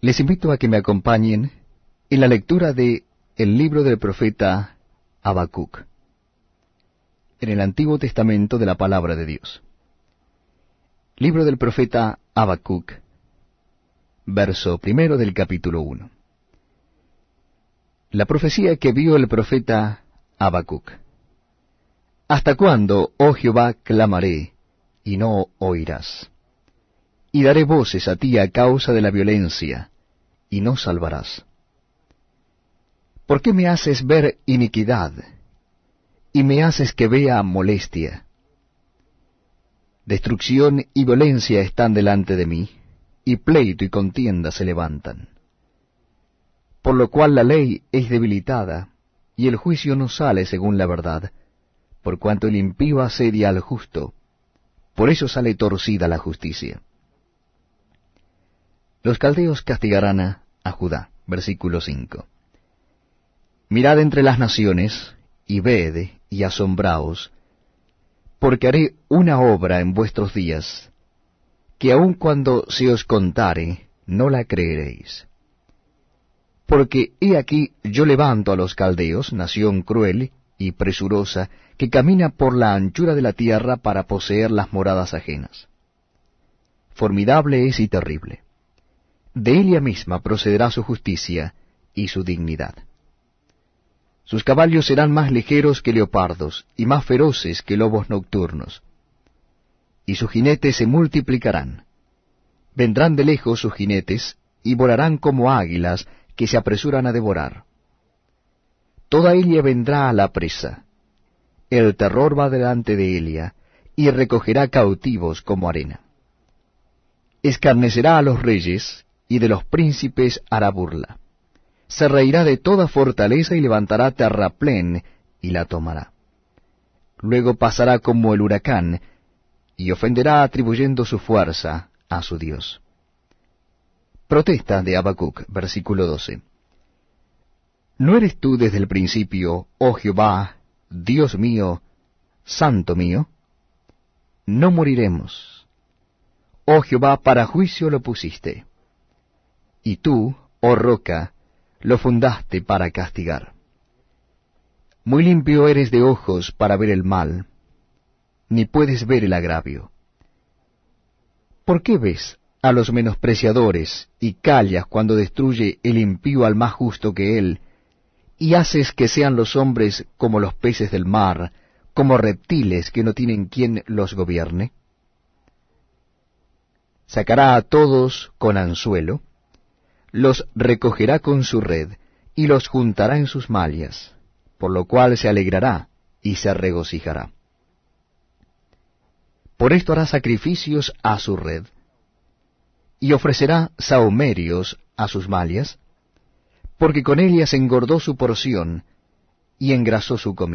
Les invito a que me acompañen en la lectura de el libro del profeta Habacuc, en el Antiguo Testamento de la Palabra de Dios. Libro del profeta Habacuc, verso primero del capítulo 1. La profecía que vio el profeta Habacuc. ¿Hasta cuándo, oh Jehová, clamaré y no oirás? Y daré voces a ti a causa de la violencia, y no salvarás. ¿Por qué me haces ver iniquidad, y me haces que vea molestia? Destrucción y violencia están delante de mí, y pleito y contienda se levantan. Por lo cual la ley es debilitada, y el juicio no sale según la verdad, por cuanto el impío asedia al justo, por eso sale torcida la justicia. Los caldeos castigarán a, Judá. Versículo 5. Mirad entre las naciones, y ved, y asombraos, porque haré una obra en vuestros días, que aun cuando se os contare, no la creeréis. Porque he aquí yo levanto a los caldeos, nación cruel y presurosa, que camina por la anchura de la tierra para poseer las moradas ajenas. Formidable es y terrible de ella misma procederá su justicia y su dignidad. Sus caballos serán más ligeros que leopardos y más feroces que lobos nocturnos. Y sus jinetes se multiplicarán. Vendrán de lejos sus jinetes y volarán como águilas que se apresuran a devorar. Toda ella vendrá a la presa. El terror va delante de ella y recogerá cautivos como arena. Escarnecerá a los reyes y de los príncipes hará burla. Se reirá de toda fortaleza y levantará terraplén y la tomará. Luego pasará como el huracán y ofenderá atribuyendo su fuerza a su Dios. Protesta de Habacuc, versículo 12. ¿No eres tú desde el principio, oh Jehová, Dios mío, Santo mío? No moriremos. Oh Jehová, para juicio lo pusiste y tú, oh roca, lo fundaste para castigar. Muy limpio eres de ojos para ver el mal, ni puedes ver el agravio. ¿Por qué ves a los menospreciadores y callas cuando destruye el impío al más justo que él, y haces que sean los hombres como los peces del mar, como reptiles que no tienen quien los gobierne? Sacará a todos con anzuelo, los recogerá con su red, y los juntará en sus mallas, por lo cual se alegrará y se regocijará. Por esto hará sacrificios a su red, y ofrecerá sahumerios a sus mallas, porque con ellas engordó su porción y engrasó su comida.